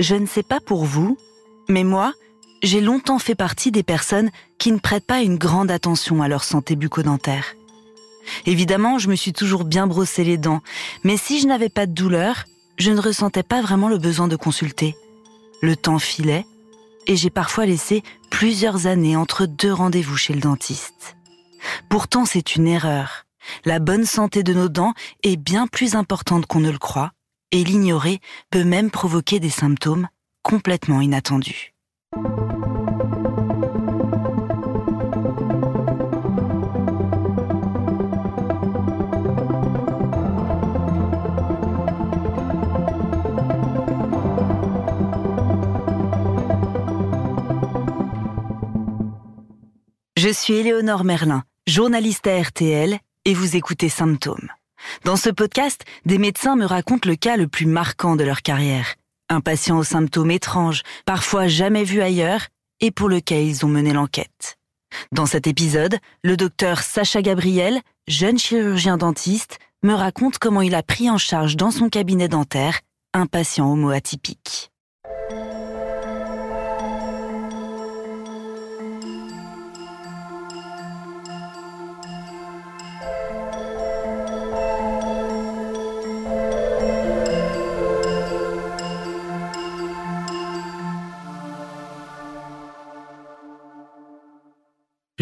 Je ne sais pas pour vous, mais moi, j'ai longtemps fait partie des personnes qui ne prêtent pas une grande attention à leur santé bucco-dentaire. Évidemment, je me suis toujours bien brossé les dents, mais si je n'avais pas de douleur, je ne ressentais pas vraiment le besoin de consulter. Le temps filait, et j'ai parfois laissé plusieurs années entre deux rendez-vous chez le dentiste. Pourtant, c'est une erreur. La bonne santé de nos dents est bien plus importante qu'on ne le croit, et l'ignorer peut même provoquer des symptômes complètement inattendus. Je suis Éléonore Merlin, journaliste à RTL, et vous écoutez Symptômes. Dans ce podcast, des médecins me racontent le cas le plus marquant de leur carrière. Un patient aux symptômes étranges, parfois jamais vu ailleurs, et pour lequel ils ont mené l'enquête. Dans cet épisode, le docteur Sacha Gabriel, jeune chirurgien dentiste, me raconte comment il a pris en charge dans son cabinet dentaire un patient homo-atypique.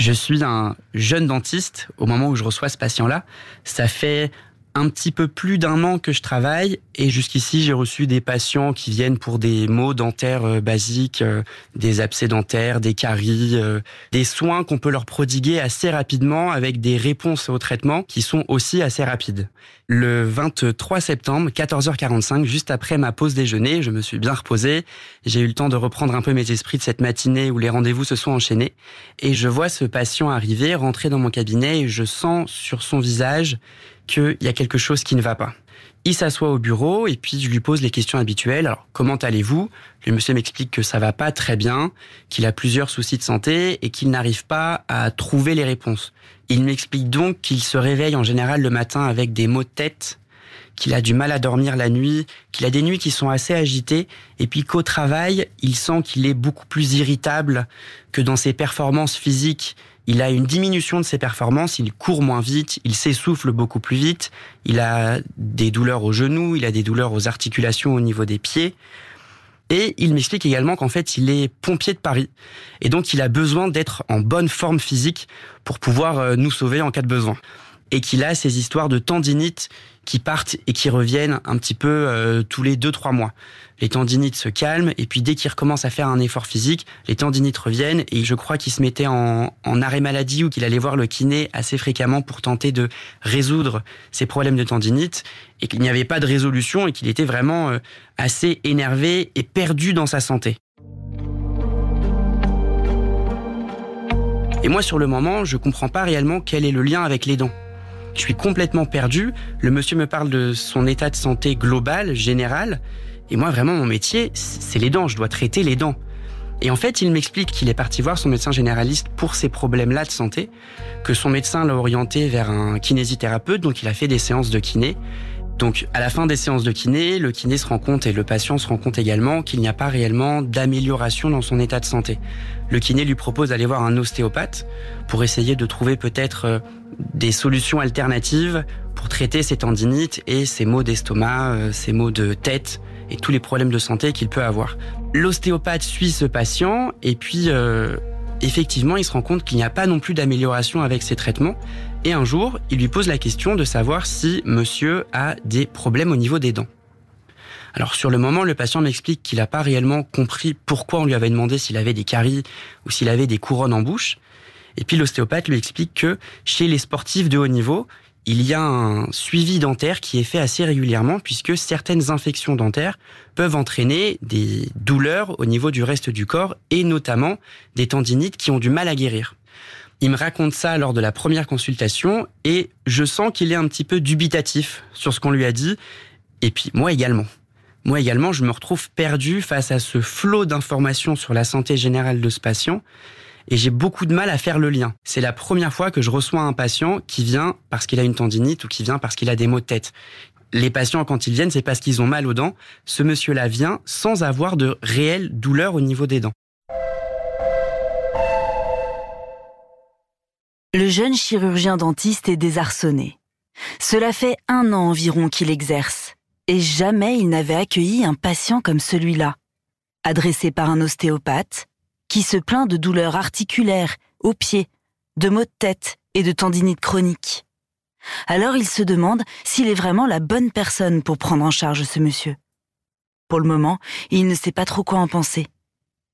Je suis un jeune dentiste au moment où je reçois ce patient-là. Ça fait un petit peu plus d'un an que je travaille et jusqu'ici j'ai reçu des patients qui viennent pour des maux dentaires euh, basiques, euh, des abcès dentaires, des caries, euh, des soins qu'on peut leur prodiguer assez rapidement avec des réponses au traitement qui sont aussi assez rapides. Le 23 septembre, 14h45, juste après ma pause déjeuner, je me suis bien reposé. J'ai eu le temps de reprendre un peu mes esprits de cette matinée où les rendez-vous se sont enchaînés. Et je vois ce patient arriver, rentrer dans mon cabinet et je sens sur son visage qu'il y a quelque chose qui ne va pas. Il s'assoit au bureau et puis je lui pose les questions habituelles. Alors, comment allez-vous? Le monsieur m'explique que ça va pas très bien, qu'il a plusieurs soucis de santé et qu'il n'arrive pas à trouver les réponses. Il m'explique donc qu'il se réveille en général le matin avec des maux de tête, qu'il a du mal à dormir la nuit, qu'il a des nuits qui sont assez agitées, et puis qu'au travail, il sent qu'il est beaucoup plus irritable, que dans ses performances physiques, il a une diminution de ses performances, il court moins vite, il s'essouffle beaucoup plus vite, il a des douleurs aux genoux, il a des douleurs aux articulations au niveau des pieds. Et il m'explique également qu'en fait, il est pompier de Paris. Et donc, il a besoin d'être en bonne forme physique pour pouvoir euh, nous sauver en cas de besoin. Et qu'il a ces histoires de tendinite qui partent et qui reviennent un petit peu euh, tous les 2-3 mois. Les tendinites se calment et puis dès qu'il recommence à faire un effort physique, les tendinites reviennent et je crois qu'il se mettait en, en, arrêt maladie ou qu'il allait voir le kiné assez fréquemment pour tenter de résoudre ses problèmes de tendinite et qu'il n'y avait pas de résolution et qu'il était vraiment euh, assez énervé et perdu dans sa santé. Et moi sur le moment, je comprends pas réellement quel est le lien avec les dents. Je suis complètement perdu. Le monsieur me parle de son état de santé global, général. Et moi, vraiment, mon métier, c'est les dents. Je dois traiter les dents. Et en fait, il m'explique qu'il est parti voir son médecin généraliste pour ces problèmes-là de santé, que son médecin l'a orienté vers un kinésithérapeute, donc il a fait des séances de kiné. Donc, à la fin des séances de kiné, le kiné se rend compte et le patient se rend compte également qu'il n'y a pas réellement d'amélioration dans son état de santé. Le kiné lui propose d'aller voir un ostéopathe pour essayer de trouver peut-être euh, des solutions alternatives pour traiter ses tendinites et ses maux d'estomac, ses maux de tête et tous les problèmes de santé qu'il peut avoir. L'ostéopathe suit ce patient et puis euh, effectivement il se rend compte qu'il n'y a pas non plus d'amélioration avec ses traitements et un jour il lui pose la question de savoir si monsieur a des problèmes au niveau des dents. Alors sur le moment, le patient m'explique qu'il n'a pas réellement compris pourquoi on lui avait demandé s'il avait des caries ou s'il avait des couronnes en bouche. Et puis l'ostéopathe lui explique que chez les sportifs de haut niveau, il y a un suivi dentaire qui est fait assez régulièrement puisque certaines infections dentaires peuvent entraîner des douleurs au niveau du reste du corps et notamment des tendinites qui ont du mal à guérir. Il me raconte ça lors de la première consultation et je sens qu'il est un petit peu dubitatif sur ce qu'on lui a dit et puis moi également. Moi également, je me retrouve perdu face à ce flot d'informations sur la santé générale de ce patient et j'ai beaucoup de mal à faire le lien. C'est la première fois que je reçois un patient qui vient parce qu'il a une tendinite ou qui vient parce qu'il a des maux de tête. les patients, quand ils viennent, c'est parce qu'ils ont mal aux dents. Ce monsieur-là vient sans avoir de réelle douleur au niveau des dents. Le jeune chirurgien dentiste est désarçonné. Cela fait un an environ qu'il exerce, et jamais il n'avait accueilli un patient comme celui-là, adressé par un ostéopathe, qui se plaint de douleurs articulaires, aux pieds, de maux de tête et de tendinite chronique. Alors il se demande s'il est vraiment la bonne personne pour prendre en charge ce monsieur. Pour le moment, il ne sait pas trop quoi en penser.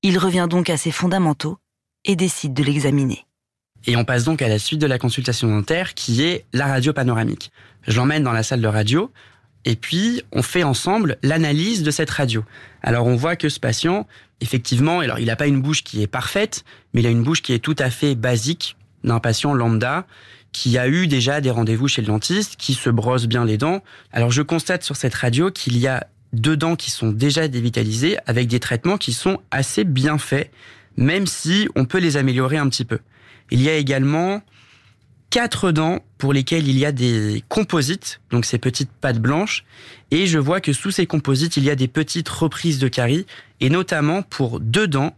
Il revient donc à ses fondamentaux et décide de l'examiner. Et on passe donc à la suite de la consultation dentaire qui est la radio panoramique. Je l'emmène dans la salle de radio et puis on fait ensemble l'analyse de cette radio. Alors on voit que ce patient, effectivement, alors il n'a pas une bouche qui est parfaite, mais il a une bouche qui est tout à fait basique d'un patient lambda qui a eu déjà des rendez-vous chez le dentiste, qui se brosse bien les dents. Alors je constate sur cette radio qu'il y a deux dents qui sont déjà dévitalisées avec des traitements qui sont assez bien faits, même si on peut les améliorer un petit peu. Il y a également quatre dents pour lesquelles il y a des composites, donc ces petites pattes blanches, et je vois que sous ces composites, il y a des petites reprises de caries, et notamment pour deux dents,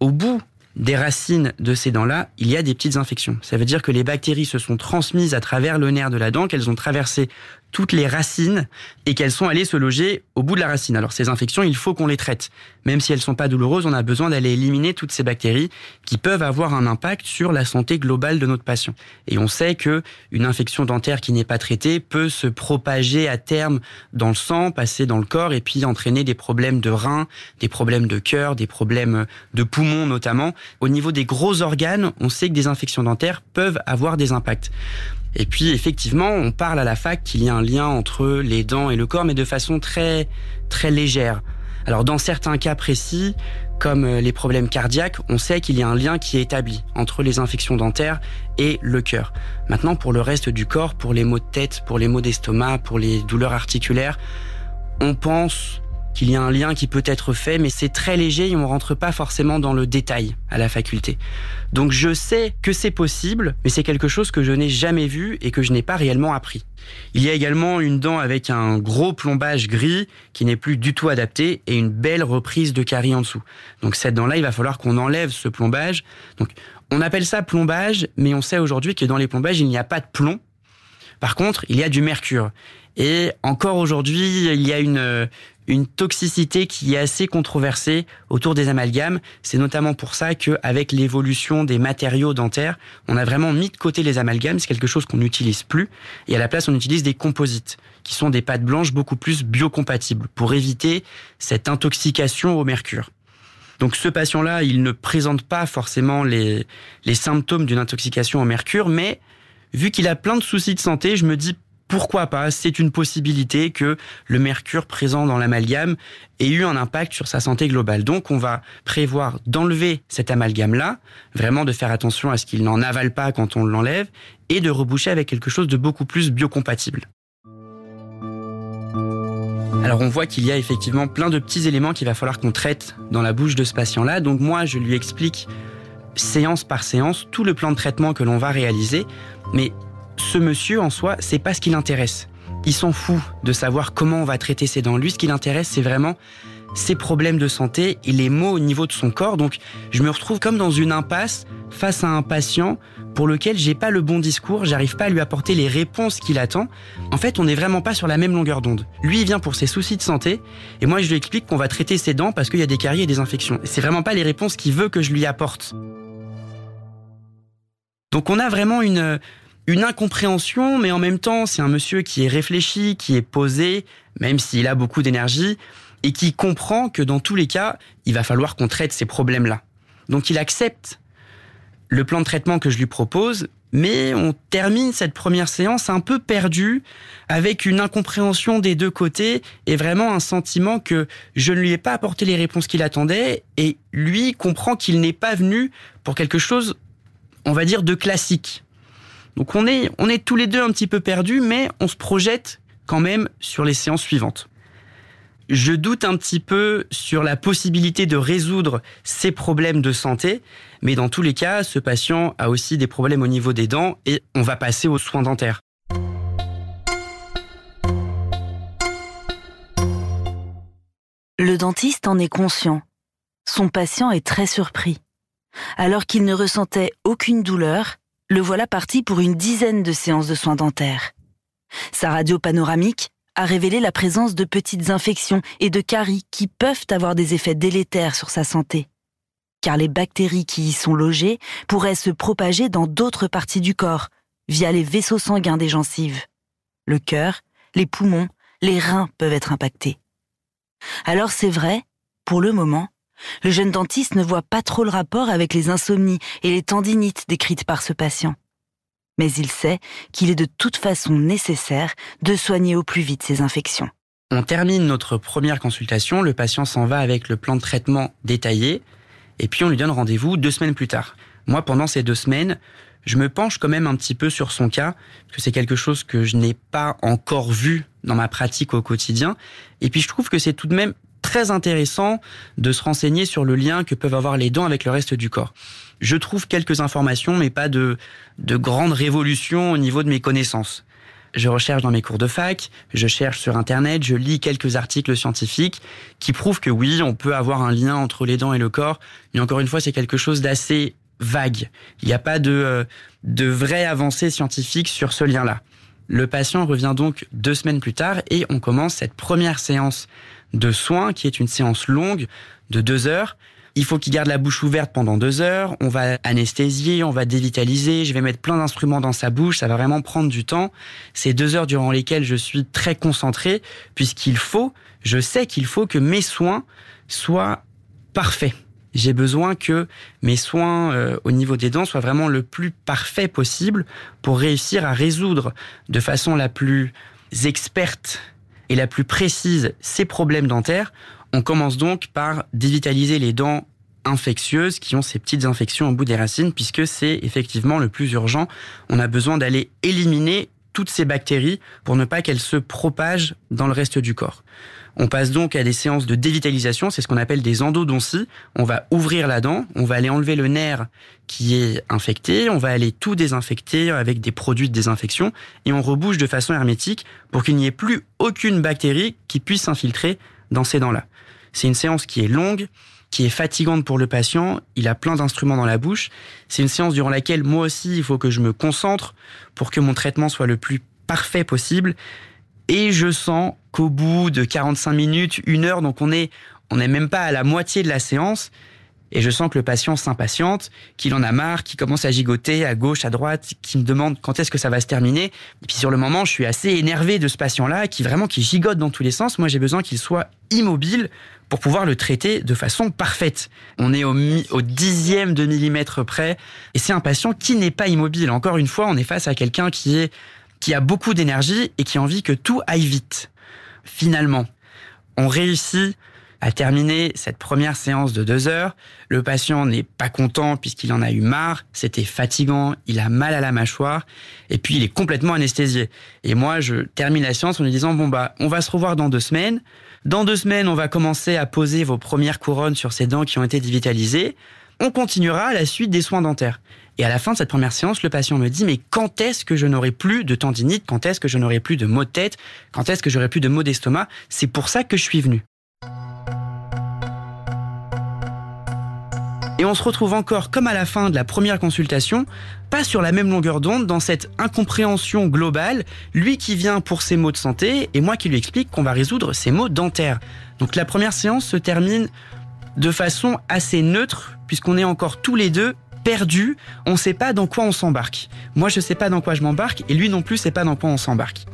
au bout des racines de ces dents-là, il y a des petites infections. Ça veut dire que les bactéries se sont transmises à travers le nerf de la dent, qu'elles ont traversé toutes les racines et qu'elles sont allées se loger au bout de la racine. Alors ces infections, il faut qu'on les traite. Même si elles sont pas douloureuses, on a besoin d'aller éliminer toutes ces bactéries qui peuvent avoir un impact sur la santé globale de notre patient. Et on sait que une infection dentaire qui n'est pas traitée peut se propager à terme dans le sang, passer dans le corps et puis entraîner des problèmes de reins, des problèmes de cœur, des problèmes de poumons notamment. Au niveau des gros organes, on sait que des infections dentaires peuvent avoir des impacts. Et puis effectivement, on parle à la fac qu'il y a un lien entre les dents et le corps, mais de façon très très légère. Alors dans certains cas précis, comme euh, les problèmes cardiaques, on sait qu'il y a un lien qui est établi entre les infections dentaires et le cœur. Maintenant, pour le reste du corps, pour les maux de tête, pour les maux d'estomac, pour les douleurs articulaires, on pense qu'il y a un lien qui peut être fait, mais c'est très léger et on rentre pas forcément dans le détail à la faculté. Donc je sais que c'est possible, mais c'est quelque chose que je n'ai jamais vu et que je n'ai pas réellement appris. Il y a également une dent avec un gros plombage gris qui n'est plus du tout adapté et une belle reprise de carie en dessous. Donc cette dent-là, il va falloir qu'on enlève ce plombage. Donc on appelle ça plombage, mais on sait aujourd'hui que dans les plombages, il n'y a pas de plomb. Par contre, il y a du mercure. Et encore aujourd'hui, il y a une, une toxicité qui est assez controversée autour des amalgames. C'est notamment pour ça qu'avec l'évolution des matériaux dentaires, on a vraiment mis de côté les amalgames. C'est quelque chose qu'on n'utilise plus. Et à la place, on utilise des composites, qui sont des pâtes blanches beaucoup plus biocompatibles, pour éviter cette intoxication au mercure. Donc ce patient-là, il ne présente pas forcément les, les symptômes d'une intoxication au mercure, mais vu qu'il a plein de soucis de santé, je me dis pourquoi pas? C'est une possibilité que le mercure présent dans l'amalgame ait eu un impact sur sa santé globale. Donc on va prévoir d'enlever cet amalgame-là, vraiment de faire attention à ce qu'il n'en avale pas quand on l'enlève, et de reboucher avec quelque chose de beaucoup plus biocompatible. Alors on voit qu'il y a effectivement plein de petits éléments qu'il va falloir qu'on traite dans la bouche de ce patient-là. Donc moi, je lui explique séance par séance tout le plan de traitement que l'on va réaliser, mais ce monsieur en soi, c'est pas ce qui l'intéresse. Il s'en fout de savoir comment on va traiter ses dents. Lui, ce qui l'intéresse, c'est vraiment ses problèmes de santé et les maux au niveau de son corps. Donc, je me retrouve comme dans une impasse face à un patient pour lequel j'ai pas le bon discours, j'arrive pas à lui apporter les réponses qu'il attend. En fait, on n'est vraiment pas sur la même longueur d'onde. Lui, il vient pour ses soucis de santé, et moi, je lui explique qu'on va traiter ses dents parce qu'il y a des caries et des infections. C'est vraiment pas les réponses qu'il veut que je lui apporte. Donc, on a vraiment une, une incompréhension, mais en même temps, c'est un monsieur qui est réfléchi, qui est posé, même s'il a beaucoup d'énergie, et qui comprend que dans tous les cas, il va falloir qu'on traite ces problèmes-là. Donc il accepte le plan de traitement que je lui propose, mais on termine cette première séance un peu perdu, avec une incompréhension des deux côtés, et vraiment un sentiment que je ne lui ai pas apporté les réponses qu'il attendait, et lui comprend qu'il n'est pas venu pour quelque chose, on va dire, de classique. Donc on est, on est tous les deux un petit peu perdus, mais on se projette quand même sur les séances suivantes. Je doute un petit peu sur la possibilité de résoudre ces problèmes de santé, mais dans tous les cas, ce patient a aussi des problèmes au niveau des dents et on va passer aux soins dentaires. Le dentiste en est conscient. Son patient est très surpris. Alors qu'il ne ressentait aucune douleur, le voilà parti pour une dizaine de séances de soins dentaires. Sa radio panoramique a révélé la présence de petites infections et de caries qui peuvent avoir des effets délétères sur sa santé. Car les bactéries qui y sont logées pourraient se propager dans d'autres parties du corps, via les vaisseaux sanguins des gencives. Le cœur, les poumons, les reins peuvent être impactés. Alors c'est vrai, pour le moment, le jeune dentiste ne voit pas trop le rapport avec les insomnies et les tendinites décrites par ce patient. Mais il sait qu'il est de toute façon nécessaire de soigner au plus vite ces infections. On termine notre première consultation, le patient s'en va avec le plan de traitement détaillé, et puis on lui donne rendez-vous deux semaines plus tard. Moi, pendant ces deux semaines, je me penche quand même un petit peu sur son cas, parce que c'est quelque chose que je n'ai pas encore vu dans ma pratique au quotidien. Et puis je trouve que c'est tout de même très intéressant de se renseigner sur le lien que peuvent avoir les dents avec le reste du corps. Je trouve quelques informations, mais pas de, de grandes révolutions au niveau de mes connaissances. Je recherche dans mes cours de fac, je cherche sur Internet, je lis quelques articles scientifiques qui prouvent que oui, on peut avoir un lien entre les dents et le corps. Mais encore une fois, c'est quelque chose d'assez vague. Il n'y a pas de, euh, de vraie avancée scientifique sur ce lien-là. Le patient revient donc deux semaines plus tard et on commence cette première séance de soins qui est une séance longue de deux heures. Il faut qu'il garde la bouche ouverte pendant deux heures. On va anesthésier, on va dévitaliser. Je vais mettre plein d'instruments dans sa bouche. Ça va vraiment prendre du temps. C'est deux heures durant lesquelles je suis très concentré puisqu'il faut, je sais qu'il faut que mes soins soient parfaits j'ai besoin que mes soins euh, au niveau des dents soient vraiment le plus parfait possible pour réussir à résoudre de façon la plus experte et la plus précise ces problèmes dentaires. On commence donc par dévitaliser les dents infectieuses qui ont ces petites infections au bout des racines puisque c'est effectivement le plus urgent. On a besoin d'aller éliminer toutes ces bactéries pour ne pas qu'elles se propagent dans le reste du corps. On passe donc à des séances de dévitalisation, c'est ce qu'on appelle des endodonties. On va ouvrir la dent, on va aller enlever le nerf qui est infecté, on va aller tout désinfecter avec des produits de désinfection et on rebouche de façon hermétique pour qu'il n'y ait plus aucune bactérie qui puisse s'infiltrer dans ces dents-là. C'est une séance qui est longue, qui est fatigante pour le patient. Il a plein d'instruments dans la bouche. C'est une séance durant laquelle moi aussi, il faut que je me concentre pour que mon traitement soit le plus parfait possible. Et je sens qu'au bout de 45 minutes, une heure, donc on est, on n'est même pas à la moitié de la séance, et je sens que le patient s'impatiente, qu'il en a marre, qu'il commence à gigoter à gauche, à droite, qui me demande quand est-ce que ça va se terminer. Et puis sur le moment, je suis assez énervé de ce patient-là, qui vraiment qui gigote dans tous les sens. Moi, j'ai besoin qu'il soit immobile pour pouvoir le traiter de façon parfaite. On est au, au dixième de millimètre près, et c'est un patient qui n'est pas immobile. Encore une fois, on est face à quelqu'un qui est qui a beaucoup d'énergie et qui a envie que tout aille vite. Finalement, on réussit à terminer cette première séance de deux heures. Le patient n'est pas content puisqu'il en a eu marre, c'était fatigant, il a mal à la mâchoire, et puis il est complètement anesthésié. Et moi, je termine la séance en lui disant, bon bah, on va se revoir dans deux semaines. Dans deux semaines, on va commencer à poser vos premières couronnes sur ces dents qui ont été dévitalisées. On continuera à la suite des soins dentaires. Et à la fin de cette première séance, le patient me dit mais quand est-ce que je n'aurai plus de tendinite? Quand est-ce que je n'aurai plus de maux de tête? Quand est-ce que j'aurai plus de maux d'estomac? C'est pour ça que je suis venu. Et on se retrouve encore comme à la fin de la première consultation, pas sur la même longueur d'onde, dans cette incompréhension globale, lui qui vient pour ses maux de santé et moi qui lui explique qu'on va résoudre ses maux dentaires. Donc la première séance se termine de façon assez neutre, puisqu'on est encore tous les deux perdu, on ne sait pas dans quoi on s'embarque. Moi, je ne sais pas dans quoi je m'embarque, et lui non plus sait pas dans quoi on s'embarque.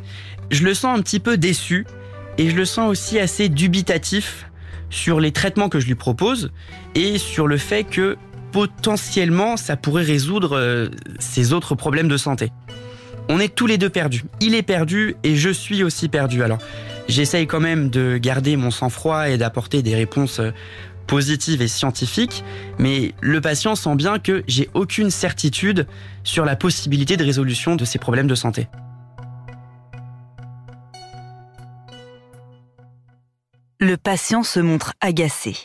Je le sens un petit peu déçu, et je le sens aussi assez dubitatif sur les traitements que je lui propose, et sur le fait que potentiellement ça pourrait résoudre euh, ses autres problèmes de santé. On est tous les deux perdus. Il est perdu et je suis aussi perdu. Alors, j'essaye quand même de garder mon sang-froid et d'apporter des réponses euh, positive et scientifique, mais le patient sent bien que j'ai aucune certitude sur la possibilité de résolution de ses problèmes de santé. Le patient se montre agacé.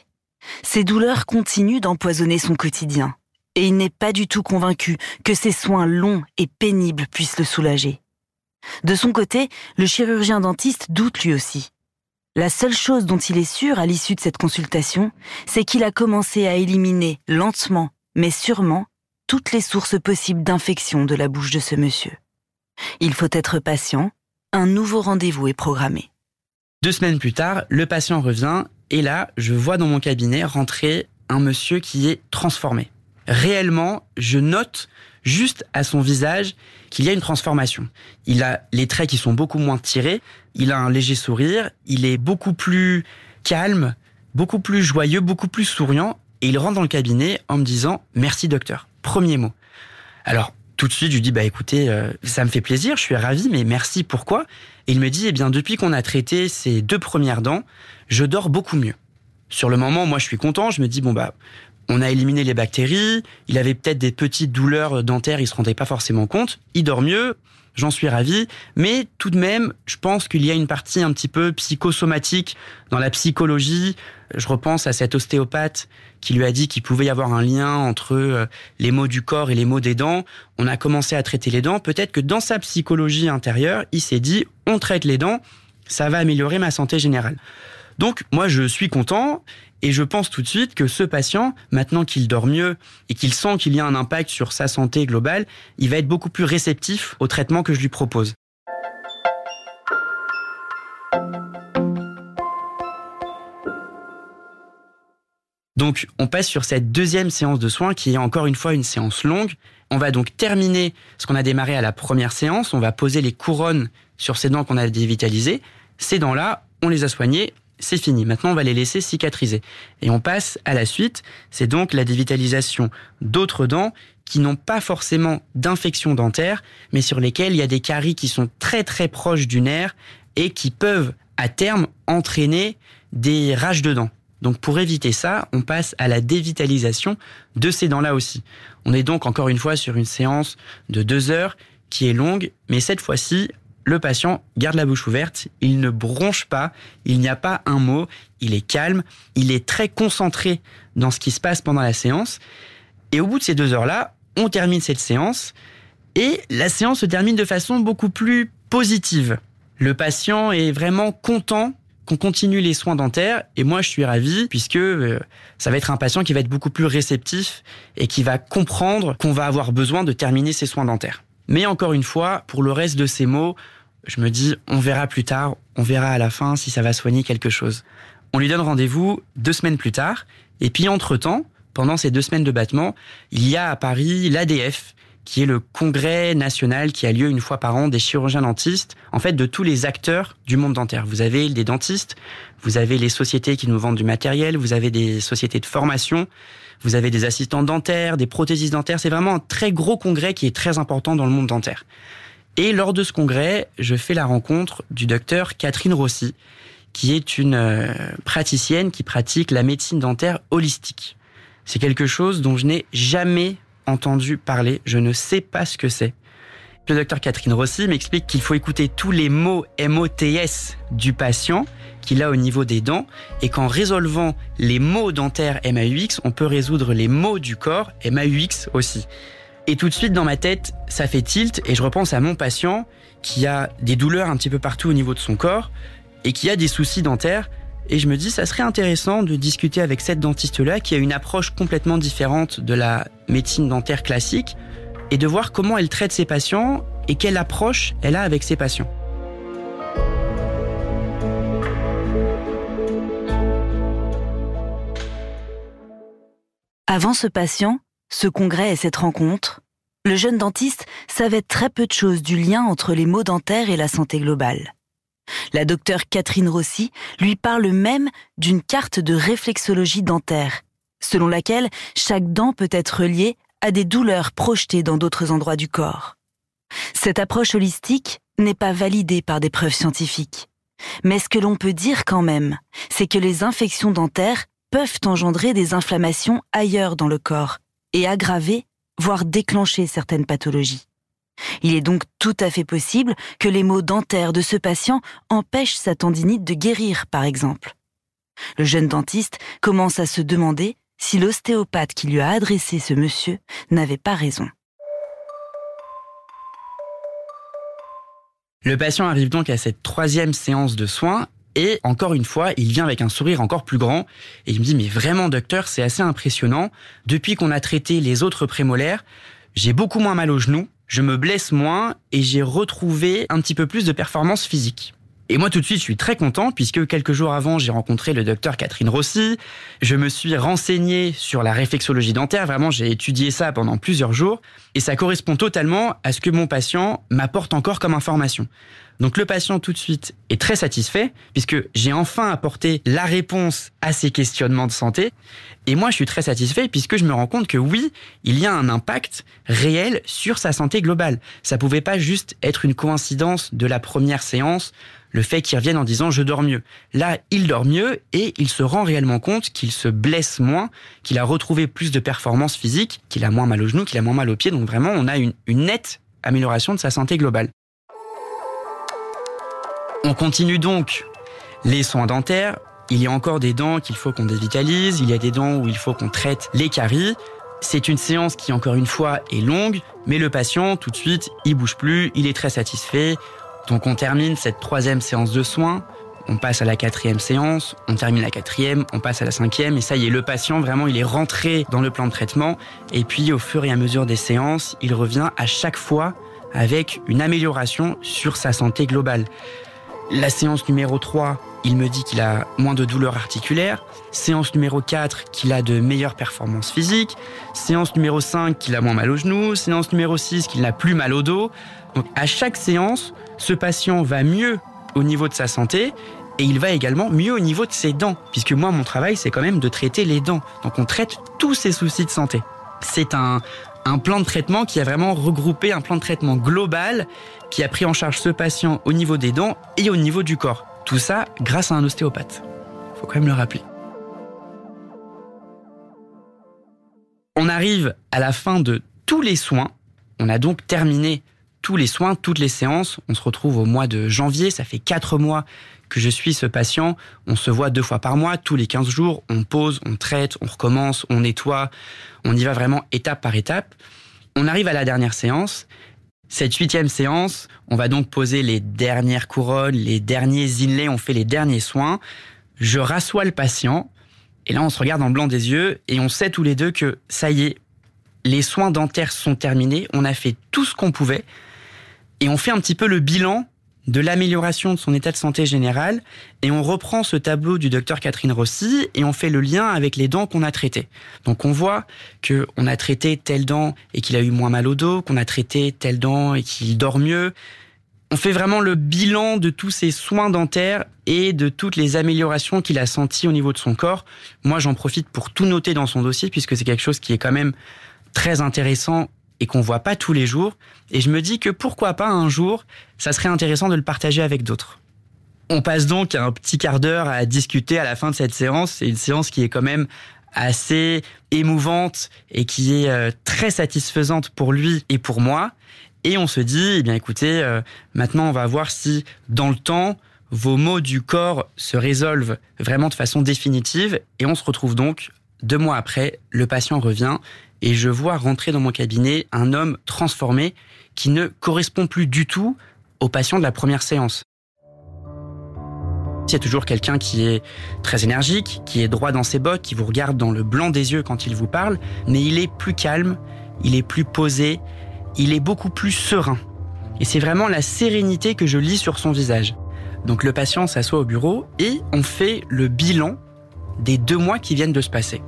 Ses douleurs continuent d'empoisonner son quotidien, et il n'est pas du tout convaincu que ces soins longs et pénibles puissent le soulager. De son côté, le chirurgien dentiste doute lui aussi. La seule chose dont il est sûr à l'issue de cette consultation, c'est qu'il a commencé à éliminer lentement, mais sûrement, toutes les sources possibles d'infection de la bouche de ce monsieur. Il faut être patient, un nouveau rendez-vous est programmé. Deux semaines plus tard, le patient revient et là, je vois dans mon cabinet rentrer un monsieur qui est transformé. Réellement, je note juste à son visage qu'il y a une transformation. Il a les traits qui sont beaucoup moins tirés, il a un léger sourire, il est beaucoup plus calme, beaucoup plus joyeux, beaucoup plus souriant, et il rentre dans le cabinet en me disant merci docteur. Premier mot. Alors tout de suite, je dis bah écoutez, euh, ça me fait plaisir, je suis ravi, mais merci. Pourquoi? Il me dit eh bien depuis qu'on a traité ces deux premières dents, je dors beaucoup mieux. Sur le moment, moi je suis content, je me dis bon bah on a éliminé les bactéries, il avait peut-être des petites douleurs dentaires, il se rendait pas forcément compte, il dort mieux, j'en suis ravi, mais tout de même, je pense qu'il y a une partie un petit peu psychosomatique dans la psychologie. Je repense à cet ostéopathe qui lui a dit qu'il pouvait y avoir un lien entre euh, les maux du corps et les maux des dents. On a commencé à traiter les dents, peut-être que dans sa psychologie intérieure, il s'est dit on traite les dents, ça va améliorer ma santé générale. Donc moi je suis content et je pense tout de suite que ce patient, maintenant qu'il dort mieux et qu'il sent qu'il y a un impact sur sa santé globale, il va être beaucoup plus réceptif au traitement que je lui propose. Donc on passe sur cette deuxième séance de soins qui est encore une fois une séance longue. On va donc terminer ce qu'on a démarré à la première séance. On va poser les couronnes sur ces dents qu'on a dévitalisées. Ces dents-là, on les a soignées, c'est fini. Maintenant, on va les laisser cicatriser. Et on passe à la suite. C'est donc la dévitalisation d'autres dents qui n'ont pas forcément d'infection dentaire, mais sur lesquelles il y a des caries qui sont très très proches du nerf et qui peuvent à terme entraîner des rages de dents. Donc pour éviter ça, on passe à la dévitalisation de ces dents-là aussi. On est donc encore une fois sur une séance de deux heures qui est longue, mais cette fois-ci le patient garde la bouche ouverte, il ne bronche pas, il n'y a pas un mot, il est calme, il est très concentré dans ce qui se passe pendant la séance. Et au bout de ces deux heures-là, on termine cette séance et la séance se termine de façon beaucoup plus positive. Le patient est vraiment content qu'on continue les soins dentaires et moi je suis ravi puisque euh, ça va être un patient qui va être beaucoup plus réceptif et qui va comprendre qu'on va avoir besoin de terminer ses soins dentaires. Mais encore une fois, pour le reste de ces mots, je me dis, on verra plus tard, on verra à la fin si ça va soigner quelque chose. On lui donne rendez-vous deux semaines plus tard, et puis entre-temps, pendant ces deux semaines de battement, il y a à Paris l'ADF, qui est le congrès national qui a lieu une fois par an des chirurgiens dentistes, en fait de tous les acteurs du monde dentaire. Vous avez des dentistes, vous avez les sociétés qui nous vendent du matériel, vous avez des sociétés de formation, vous avez des assistants dentaires, des prothésistes dentaires. C'est vraiment un très gros congrès qui est très important dans le monde dentaire. Et lors de ce congrès, je fais la rencontre du docteur Catherine Rossi, qui est une euh, praticienne qui pratique la médecine dentaire holistique. C'est quelque chose dont je n'ai jamais entendu parler, je ne sais pas ce que c'est. Le docteur Catherine Rossi m'explique qu'il faut écouter tous les mots MOTS du patient qu'il a au niveau des dents et qu'en résolvant les mots dentaires MAUX, on peut résoudre les mots du corps MAUX aussi. Et tout de suite dans ma tête, ça fait tilt et je repense à mon patient qui a des douleurs un petit peu partout au niveau de son corps et qui a des soucis dentaires. Et je me dis, ça serait intéressant de discuter avec cette dentiste-là qui a une approche complètement différente de la médecine dentaire classique et de voir comment elle traite ses patients et quelle approche elle a avec ses patients. Avant ce patient, ce congrès et cette rencontre, le jeune dentiste savait très peu de choses du lien entre les maux dentaires et la santé globale. La docteure Catherine Rossi lui parle même d'une carte de réflexologie dentaire, selon laquelle chaque dent peut être liée à des douleurs projetées dans d'autres endroits du corps. Cette approche holistique n'est pas validée par des preuves scientifiques. Mais ce que l'on peut dire quand même, c'est que les infections dentaires peuvent engendrer des inflammations ailleurs dans le corps et aggraver, voire déclencher certaines pathologies. Il est donc tout à fait possible que les maux dentaires de ce patient empêchent sa tendinite de guérir, par exemple. Le jeune dentiste commence à se demander si l'ostéopathe qui lui a adressé ce monsieur n'avait pas raison. Le patient arrive donc à cette troisième séance de soins Et encore une fois, il vient avec un sourire encore plus grand et il me dit mais vraiment docteur, c'est assez impressionnant. Depuis qu'on a traité les autres prémolaires, j'ai beaucoup moins mal aux genoux, je me blesse moins et j'ai retrouvé un petit peu plus de performance physique. Et moi tout de suite, je suis très content puisque quelques jours avant, j'ai rencontré le docteur Catherine Rossi. Je me suis renseigné sur la réflexologie dentaire. Vraiment, j'ai étudié ça pendant plusieurs jours et ça correspond totalement à ce que mon patient m'apporte encore comme information. Donc le patient tout de suite est très satisfait puisque j'ai enfin apporté la réponse à ses questionnements de santé. Et moi, je suis très satisfait puisque je me rends compte que oui, il y a un impact réel sur sa santé globale. Ça pouvait pas juste être une coïncidence de la première séance le fait qu'il revienne en disant je dors mieux. Là, il dort mieux et il se rend réellement compte qu'il se blesse moins, qu'il a retrouvé plus de performance physique, qu'il a moins mal aux genoux, qu'il a moins mal aux pieds. Donc vraiment, on a une, nette amélioration de sa santé globale. On continue donc les soins dentaires. Il y a encore des dents qu'il faut qu'on dévitalise, il y a des dents où il faut qu'on traite les caries. C'est une séance qui, encore une fois, est longue, mais le patient, tout de suite, il bouge plus, il est très satisfait. Donc on termine cette troisième séance de soins, on passe à la quatrième séance, on termine la quatrième, on passe à la cinquième, et ça y est, le patient, vraiment, il est rentré dans le plan de traitement, et puis au fur et à mesure des séances, il revient à chaque fois avec une amélioration sur sa santé globale. La séance numéro 3, il me dit qu'il a moins de douleurs articulaires. Séance numéro 4, qu'il a de meilleures performances physiques. Séance numéro 5, qu'il a moins mal aux genoux. Séance numéro 6, qu'il n'a plus mal au dos. Donc à chaque séance, ce patient va mieux au niveau de sa santé et il va également mieux au niveau de ses dents, puisque moi, mon travail, c'est quand même de traiter les dents. Donc on traite tous ses soucis de santé. C'est un, un plan de traitement qui a vraiment regroupé un plan de traitement global qui a pris en charge ce patient au niveau des dents et au niveau du corps. Tout ça grâce à un ostéopathe. Faut quand même le rappeler. On arrive à la fin de tous les soins. On a donc terminé tous les soins, toutes les séances. On se retrouve au mois de janvier. Ça fait quatre mois que je suis ce patient. On se voit deux fois par mois, tous les 15 jours. On pose, on traite, on recommence, on nettoie. On y va vraiment étape par étape. On arrive à la dernière séance. Cette huitième séance, on va donc poser les dernières couronnes, les derniers inlays, on fait les derniers soins. Je rassois le patient. Et là, on se regarde en blanc des yeux et on sait tous les deux que ça y est, les soins dentaires sont terminés. On a fait tout ce qu'on pouvait et on fait un petit peu le bilan de l'amélioration de son état de santé général et on reprend ce tableau du docteur Catherine Rossi et on fait le lien avec les dents qu'on a traitées. Donc on voit que on a traité telle dent et qu'il a eu moins mal au dos, qu'on a traité telle dent et qu'il dort mieux. On fait vraiment le bilan de tous ses soins dentaires et de toutes les améliorations qu'il a senties au niveau de son corps. Moi, j'en profite pour tout noter dans son dossier puisque c'est quelque chose qui est quand même très intéressant et qu'on voit pas tous les jours. Et je me dis que pourquoi pas un jour, ça serait intéressant de le partager avec d'autres. On passe donc un petit quart d'heure à discuter à la fin de cette séance. C'est une séance qui est quand même assez émouvante et qui est euh, très satisfaisante pour lui et pour moi. Et on se dit, eh bien écoutez, euh, maintenant on va voir si dans le temps, vos maux du corps se résolvent vraiment de façon définitive. Et on se retrouve donc deux mois après, le patient revient et je vois rentrer dans mon cabinet un homme transformé qui ne correspond plus du tout au patient de la première séance. A toujours quelqu'un qui est très énergique, qui est droit dans ses bottes, qui vous regarde dans le blanc des yeux quand il vous parle, mais il est plus calme, il est plus posé, il est beaucoup plus serein. Et c'est vraiment la sérénité que je lis sur son visage. Donc le patient s'assoit au bureau et on fait le bilan des deux mois qui viennent de se passer.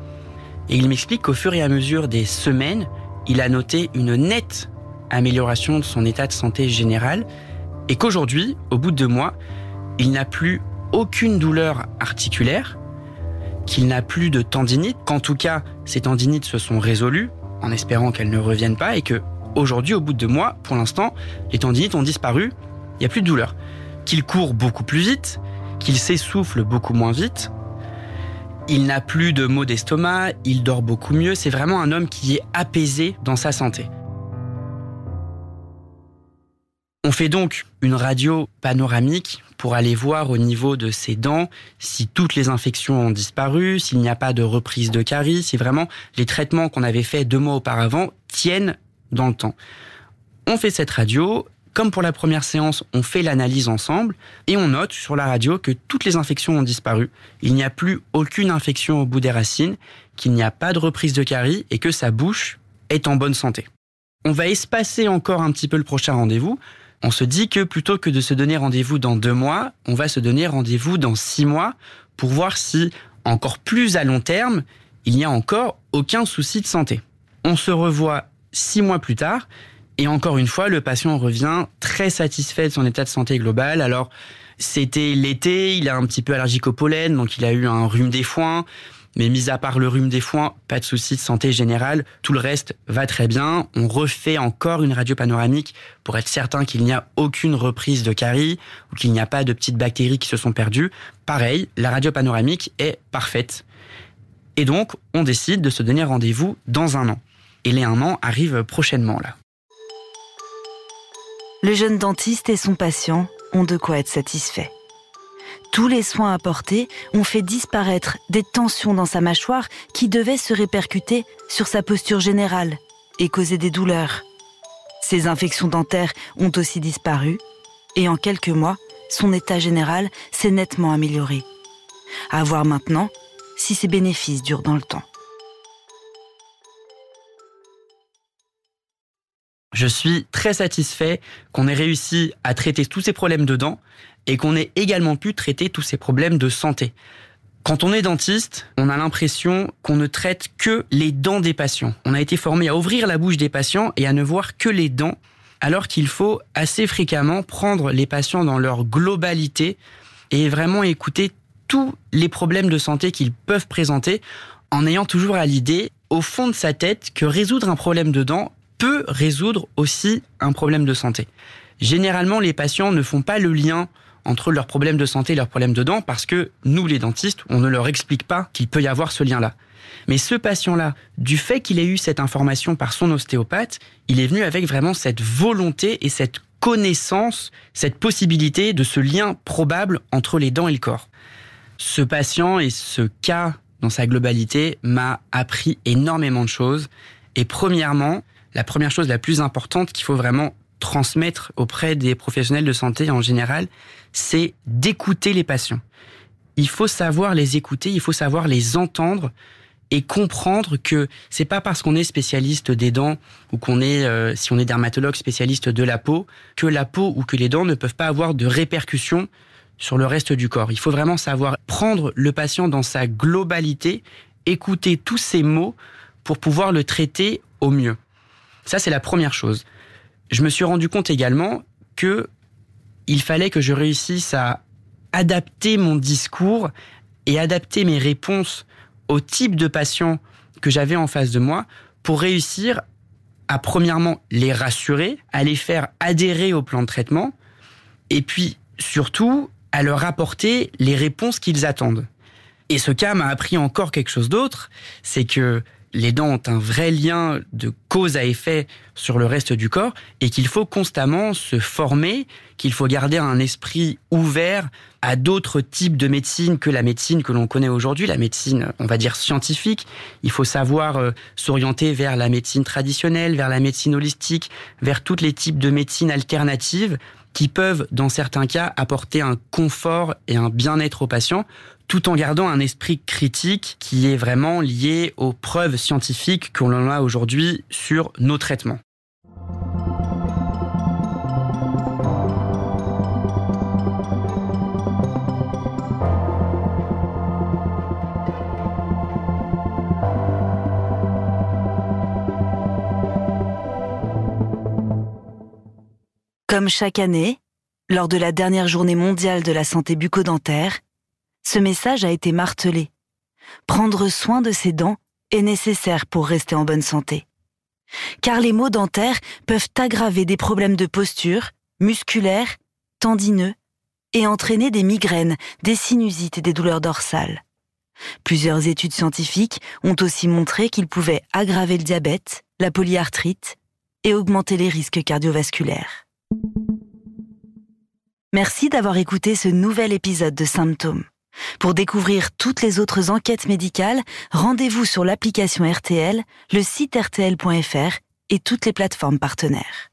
Et il m'explique qu'au fur et à mesure des semaines, il a noté une nette amélioration de son état de santé général et qu'aujourd'hui, au bout de deux mois, il n'a plus aucune douleur articulaire, qu'il n'a plus de tendinite, qu'en tout cas, ces tendinites se sont résolues, en espérant qu'elles ne reviennent pas, et que aujourd'hui, au bout de deux mois, pour l'instant, les tendinites ont disparu, il n'y a plus de douleur. Qu'il court beaucoup plus vite, qu'il s'essouffle beaucoup moins vite, il n'a plus de maux d'estomac, il dort beaucoup mieux, c'est vraiment un homme qui est apaisé dans sa santé. On fait donc une radio panoramique pour aller voir au niveau de ses dents si toutes les infections ont disparu, s'il n'y a pas de reprise de caries, si vraiment les traitements qu'on avait faits deux mois auparavant tiennent dans le temps. On fait cette radio, comme pour la première séance, on fait l'analyse ensemble et on note sur la radio que toutes les infections ont disparu. Il n'y a plus aucune infection au bout des racines, qu'il n'y a pas de reprise de carie et que sa bouche est en bonne santé. On va espacer encore un petit peu le prochain rendez-vous. On se dit que plutôt que de se donner rendez-vous dans deux mois, on va se donner rendez-vous dans six mois pour voir si, encore plus à long terme, il n'y a encore aucun souci de santé. On se revoit six mois plus tard et encore une fois, le patient revient très satisfait de son état de santé global. Alors, c'était l'été, il est un petit peu allergique au pollen, donc il a eu un rhume des foins. Mais mis à part le rhume des foins, pas de souci de santé générale, tout le reste va très bien. On refait encore une radio panoramique pour être certain qu'il n'y a aucune reprise de carie ou qu'il n'y a pas de petites bactéries qui se sont perdues. Pareil, la radio panoramique est parfaite. Et donc, on décide de se donner rendez-vous dans un an. Et les un an arrivent prochainement là. Le jeune dentiste et son patient ont de quoi être satisfaits. Tous les soins apportés ont fait disparaître des tensions dans sa mâchoire qui devaient se répercuter sur sa posture générale et causer des douleurs. Ses infections dentaires ont aussi disparu et en quelques mois, son état général s'est nettement amélioré. À voir maintenant si ces bénéfices durent dans le temps. Je suis très satisfait qu'on ait réussi à traiter tous ces problèmes de dents et qu'on ait également pu traiter tous ces problèmes de santé. Quand on est dentiste, on a l'impression qu'on ne traite que les dents des patients. On a été formé à ouvrir la bouche des patients et à ne voir que les dents, alors qu'il faut assez fréquemment prendre les patients dans leur globalité et vraiment écouter tous les problèmes de santé qu'ils peuvent présenter en ayant toujours à l'idée, au fond de sa tête, que résoudre un problème de dents peut résoudre aussi un problème de santé. Généralement, les patients ne font pas le lien entre leurs problèmes de santé et leurs problèmes de dents parce que nous, les dentistes, on ne leur explique pas qu'il peut y avoir ce lien-là. Mais ce patient-là, du fait qu'il ait eu cette information par son ostéopathe, il est venu avec vraiment cette volonté et cette connaissance, cette possibilité de ce lien probable entre les dents et le corps. Ce patient et ce cas dans sa globalité m'a appris énormément de choses. Et premièrement, la première chose la plus importante qu'il faut vraiment transmettre auprès des professionnels de santé en général, c'est d'écouter les patients. Il faut savoir les écouter, il faut savoir les entendre et comprendre que c'est pas parce qu'on est spécialiste des dents ou qu'on est, euh, si on est dermatologue spécialiste de la peau, que la peau ou que les dents ne peuvent pas avoir de répercussions sur le reste du corps. Il faut vraiment savoir prendre le patient dans sa globalité, écouter tous ces mots pour pouvoir le traiter au mieux. Ça, c'est la première chose. Je me suis rendu compte également que il fallait que je réussisse à adapter mon discours et adapter mes réponses au type de patients que j'avais en face de moi pour réussir à premièrement les rassurer, à les faire adhérer au plan de traitement et puis surtout à leur apporter les réponses qu'ils attendent. Et ce cas m'a appris encore quelque chose d'autre, c'est que les dents ont un vrai lien de cause à effet sur le reste du corps et qu'il faut constamment se former, qu'il faut garder un esprit ouvert à d'autres types de médecine que la médecine que l'on connaît aujourd'hui, la médecine, on va dire scientifique. Il faut savoir euh, s'orienter vers la médecine traditionnelle, vers la médecine holistique, vers tous les types de médecine alternatives qui peuvent, dans certains cas, apporter un confort et un bien-être aux patients, tout en gardant un esprit critique qui est vraiment lié aux preuves scientifiques qu'on a aujourd'hui sur nos traitements. Comme chaque année, lors de la dernière journée mondiale de la santé bucco-dentaire, ce message a été martelé. Prendre soin de ses dents est nécessaire pour rester en bonne santé. Car les maux dentaires peuvent aggraver des problèmes de posture, musculaires, tendineux, et entraîner des migraines, des sinusites et des douleurs dorsales. Plusieurs études scientifiques ont aussi montré qu'ils pouvaient aggraver le diabète, la polyarthrite et augmenter les risques cardiovasculaires. Merci d'avoir écouté ce nouvel épisode de Symptômes. Pour découvrir toutes les autres enquêtes médicales, rendez-vous sur l'application RTL, le site rtl.fr et toutes les plateformes partenaires.